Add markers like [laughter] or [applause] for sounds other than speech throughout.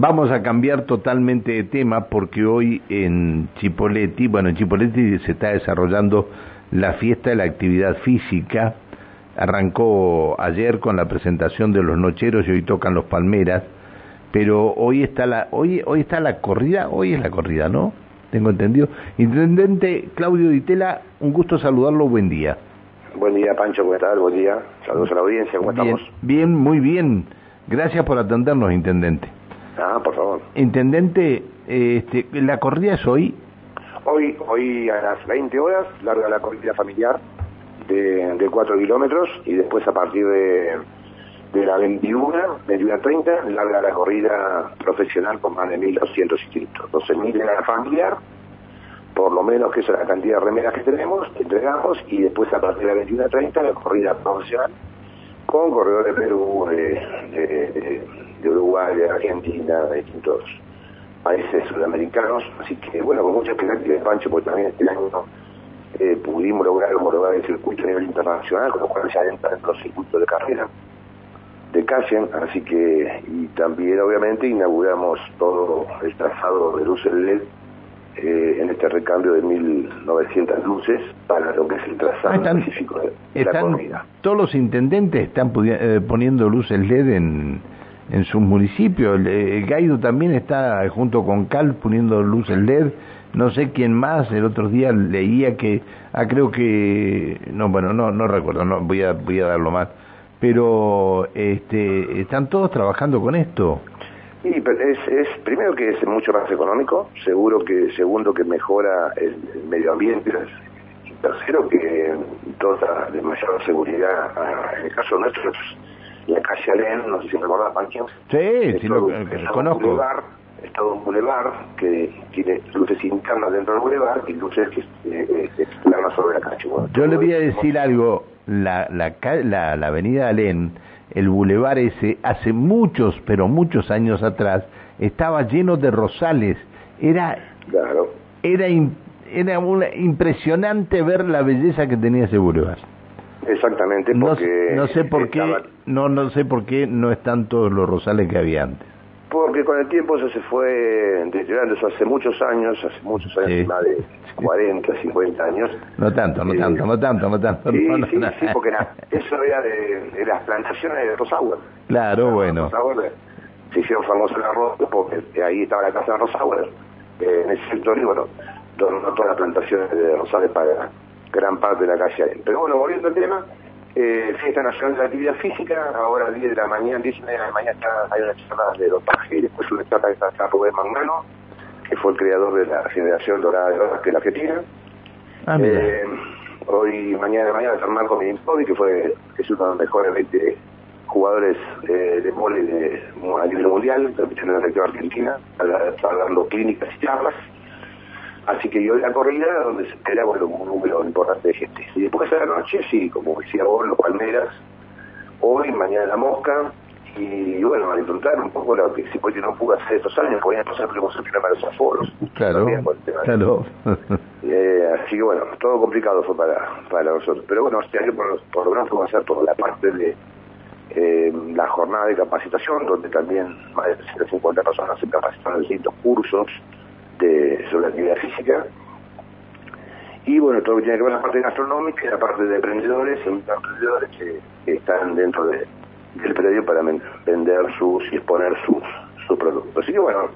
Vamos a cambiar totalmente de tema porque hoy en Chipoleti, bueno, en Chipoleti se está desarrollando la fiesta de la actividad física. Arrancó ayer con la presentación de los nocheros y hoy tocan los palmeras, pero hoy está la hoy hoy está la corrida, hoy es la corrida, ¿no? Tengo entendido. Intendente Claudio Ditela, un gusto saludarlo, buen día. Buen día, Pancho, ¿cómo estás? Buen día. Saludos a la audiencia, ¿cómo bien, estamos? Bien, muy bien. Gracias por atendernos, intendente. Ah, por favor. Intendente, este, ¿la corrida es hoy? Hoy, hoy a las 20 horas larga la corrida familiar de, de 4 kilómetros y después a partir de, de la 21, 21.30, larga la corrida profesional con más de 1.200 inscritos. 12.000 de la familiar, por lo menos que es la cantidad de remeras que tenemos, que entregamos y después a partir de la 21.30 la corrida profesional con corredores de Perú, de, de, de, Uruguay, de Argentina, de distintos países sudamericanos. Así que, bueno, con mucha expectativa, Pancho, porque también este año eh, pudimos lograr homologar el circuito a nivel internacional, con lo cual ya entran en los circuitos de carrera de Cassian, así que, y también obviamente inauguramos todo el trazado de luces LED eh, en este recambio de 1.900 luces para lo que es el trazado están, específico de están, la corrida. Todos los intendentes están eh, poniendo luces LED en, en sus municipios. El, Gaido también está junto con Cal poniendo luces LED. No sé quién más. El otro día leía que, ah, creo que, no, bueno, no, no recuerdo. No voy a, voy a darlo más. Pero, este, están todos trabajando con esto. Y es, es primero que es mucho más económico, seguro que segundo que mejora el, medio ambiente, y tercero que toda de mayor seguridad. En el caso nuestro, la calle Alén, no sé si recordás, Pancho. Sí, sí lo, conozco. Un un bulevar que tiene luces internas dentro del bulevar y luces que eh, se explanan sobre la calle. Bueno, Yo le voy a decir algo, la, la, la, la avenida Alén el bulevar ese, hace muchos, pero muchos años atrás, estaba lleno de rosales. Era, claro. era, era una, impresionante ver la belleza que tenía ese bulevar. Exactamente, porque no, no sé por qué, no, no sé por qué no están todos los rosales que había antes. Porque con el tiempo eso se fue deteriorando, eso hace muchos años, hace muchos años, sí. más de 40, 50 años. No tanto, no Eh, tanto, no tanto, no tanto. Sí, no, no, sí, no. sí, porque era, eso era de, de las plantaciones de Rosauer. Claro, bueno. Rosauer, se hicieron famosos las rosas porque ahí estaba la casa de Rosauer, eh, en ese sector, y bueno, donó todas las plantaciones de rosales para gran parte de la calle. Pero bueno, volviendo al tema, eh, Fiesta Nacional de la Actividad Física, ahora a 10 de la mañana, 10 y media de la mañana está- hay una charla de dopaje y después una charla que está está Rubén Magnano, que fue el creador de la generación dorada de horas que es la Argentina. Ah. Eh, hoy, mañana de mañana, está Marco Milinkovic, que fue que es uno de los mejores 20 jugadores eh, de vóley de, a nivel mundial, compitiendo en la selección argentina, está dando clínicas y charlas. Así que yo la corrida donde se espera bueno, un número importante de gente. Y después a la noche, sí, como decía vos, los Palmeras, hoy, mañana la Mosca, y bueno, a disfrutar un poco lo que si porque no pudo hacer estos años, podían pasar primero el problema de los aforos. Claro, También por claro. [laughs] eh, así que bueno, todo complicado fue para, para nosotros. Pero bueno, este año por, por lo menos vamos a hacer toda la parte de eh, la jornada de capacitación, donde también más de 350 personas se capacitaron en distintos cursos de, sobre actividad física. Y bueno, todo lo que tiene que ver la parte gastronómica y la parte de emprendedores, y emprendedores que, están dentro de, del predio para vender sus y exponer sus, sus productos. Así que bueno,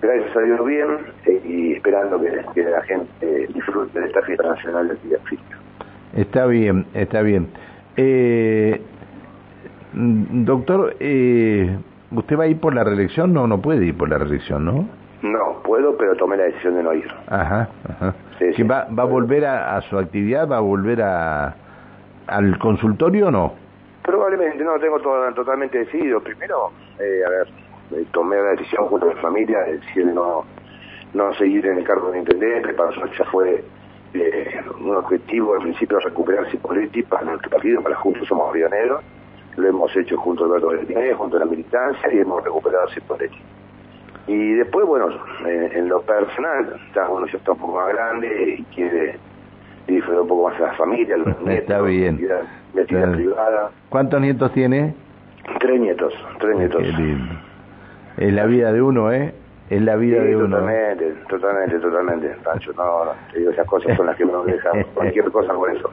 gracias a Dios bien eh, y esperando que, la gente disfrute de esta fiesta nacional de actividad física. Está bien, está bien. Eh, mm, doctor, eh, ¿usted va a ir por la reelección? No, no puede ir por la reelección, ¿no? No, puedo, pero tomé la decisión de no ir. Ajá, ajá. Sí, ¿Que sí. va, ¿Va a volver a, a su actividad? ¿Va a volver a, al consultorio o no? Probablemente, no, tengo todo, totalmente decidido. Primero, eh, a ver, eh, tomé la decisión junto a mi familia de decir no, no seguir en el cargo de intendente, para nosotros ya fue eh, un objetivo al principio recuperar Cipoletti para nuestro partido, para Juntos Somos Río Negro. Lo hemos hecho junto a Alberto Bertinés, junto a la militancia y hemos recuperado Cipoletti. Y después, bueno, eh, en lo personal, está, uno ya está un poco más grande y quiere disfrutar un poco más de la familia, los [laughs] Está nietos, bien. actividad Claro. privada. ¿Cuántos nietos tiene? Tres nietos, tres nietos. Qué lindo. Es la vida de uno, ¿eh? Es la vida Sí, de uno. totalmente, totalmente, totalmente, Pancho. No, no, te digo, esas cosas son las que uno deja [laughs] cualquier cosa por eso.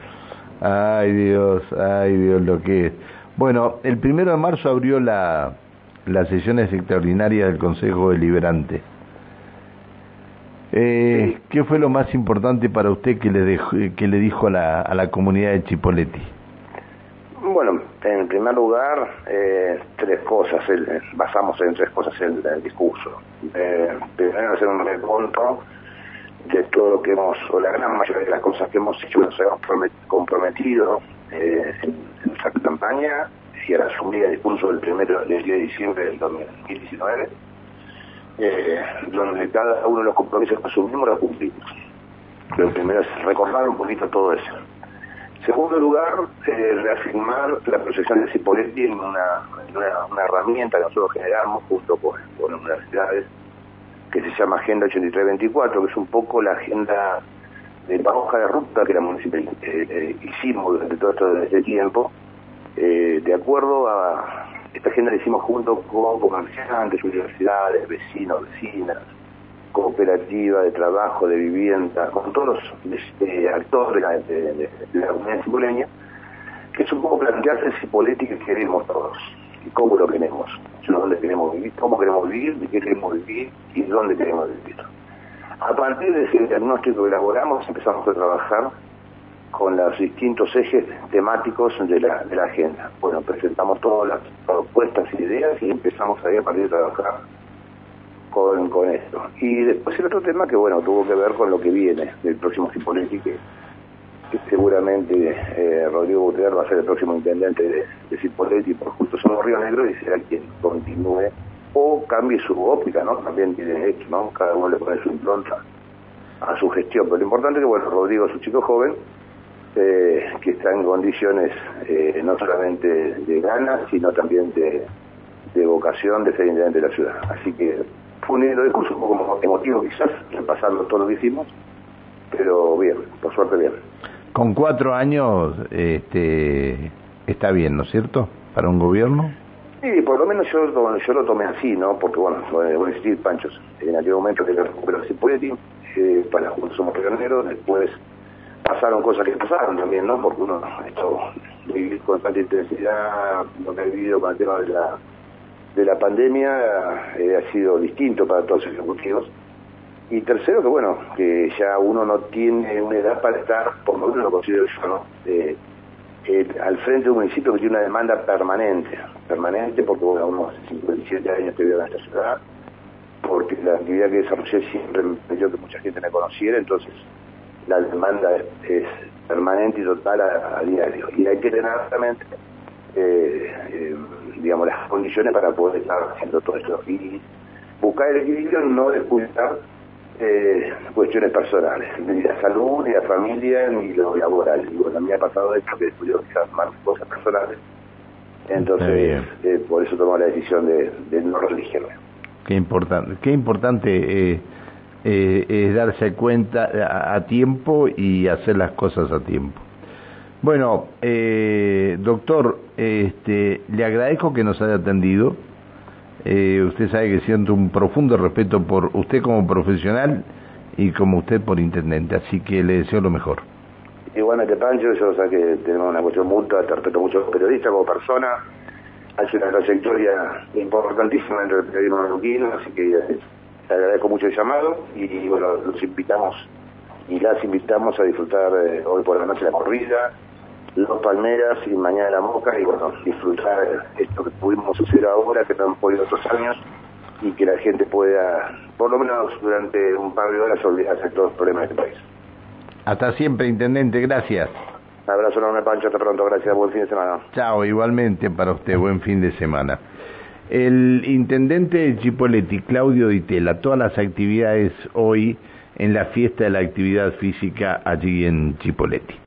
Ay Dios, ay Dios lo que es. Bueno, el primero de marzo abrió la, las sesiones extraordinarias del Consejo Deliberante. Eh. ¿Qué fue lo más importante para usted que le, dejó- que le dijo a la, a la comunidad de Chipoleti? Bueno, en primer lugar, eh, tres cosas, el- basamos en tres cosas el, el discurso. Eh, primero, hacer un reconto de todo lo que hemos, o la gran mayoría de las cosas que hemos hecho, nos hemos promet- comprometido eh, en nuestra campaña y al asumir el primero del 10 de diciembre del 2019, eh, donde cada uno de los compromisos que asumimos los cumplimos. Lo primero es recordar un poquito todo eso. Segundo lugar, eh, reafirmar la proyección de Cipoletti en una, una, una herramienta que nosotros generamos junto con, con universidades que se llama Agenda 8324, que es un poco la agenda de la hoja de ruta que la municipal eh, eh, hicimos durante todo este tiempo, eh, de acuerdo a esta agenda la hicimos junto con comerciantes, universidades, vecinos, vecinas, cooperativa de trabajo, de vivienda, con todos los eh, actores de, la comunidad cipoleña, que es un poco plantearse Cipolletti que queremos todos, y cómo lo queremos, dónde queremos vivir, cómo queremos vivir, de qué queremos vivir y dónde queremos vivir. A partir de ese diagnóstico que elaboramos empezamos a trabajar con los distintos ejes temáticos de la, de la agenda. Bueno, presentamos todas las propuestas y ideas y empezamos ahí a partir de trabajar con, con esto. Y después el otro tema que, bueno, tuvo que ver con lo que viene del próximo Cipolletti, que, seguramente eh, Rodrigo Gutiérrez va a ser el próximo intendente de, de por Justo Somos Río Negro y será quien continúe o cambie su óptica, ¿no? También tiene derecho, ¿no? Cada uno le pone su impronta a su gestión. Pero lo importante es que, bueno, Rodrigo es un chico joven eh, que está en condiciones eh, no solamente de ganas, sino también de, de vocación de ser intendente de la ciudad. Así que fue un lindo discurso, un poco emotivo quizás, repasando todo lo que hicimos, pero bien, por suerte bien. Con cuatro años este, está bien, ¿no es cierto? Para un gobierno. Sí, por lo menos yo, lo- yo lo tomé así, ¿no? Porque, bueno, voy a decir, Panchos, en aquel momento que lo recuperó Cipoletti, eh, para Juntos Somos Pioneros, después pasaron cosas que pasaron también, ¿no? Porque uno, esto, vivir con tanta intensidad, lo que ha vivido con el tema de la, de la pandemia, eh, ha sido distinto para todos los ejecutivos. Y tercero, que bueno, que ya uno no tiene una edad para estar, por lo menos lo considero yo, ¿no? Eh, al frente de un municipio que tiene una demanda permanente, permanente porque bueno, uno hace 57 años que vivo en esta ciudad, porque la actividad que desarrollé siempre me pidió que mucha gente me conociera, entonces la demanda es, es permanente y total a, a diario. Y hay que tener realmente, eh, eh, digamos, las condiciones para poder estar haciendo todo esto. Y buscar el equilibrio, no descuidar eh, cuestiones personales, ni la salud, ni la familia, ni lo laboral. Y bueno, a mí me ha pasado esto que descuido quizás más cosas personales. Entonces, eh, por eso tomé la decisión de, de no religirme. Qué importante, qué importante eh, es darse cuenta a, tiempo y hacer las cosas a tiempo. Bueno, eh, doctor, este, le agradezco que nos haya atendido. Eh, usted sabe que siento un profundo respeto por usted como profesional y como usted por intendente, así que le deseo lo mejor. Igualmente, Pancho, yo sé que tenemos una cuestión mutua, te respeto mucho como periodista, como persona, ha hecho una trayectoria importantísima dentro del periodismo neuquino, así que eh, te agradezco mucho el llamado y bueno, los invitamos y las invitamos a disfrutar eh, hoy por la noche la corrida, los palmeras y mañana la moca y bueno, disfrutar eh, esto que pudimos hacer ahora, que no hemos podido otros años y que la gente pueda, por lo menos durante un par de horas, olvidarse de todos los problemas de este país. Hasta siempre, intendente, gracias. Un abrazo enorme, Pancho. Hasta pronto. Gracias. Buen fin de semana. Chao, igualmente para usted, buen fin de semana. El intendente de Chipoleti, Claudio Ditela, todas las actividades hoy en la fiesta de la actividad física allí en Chipoleti.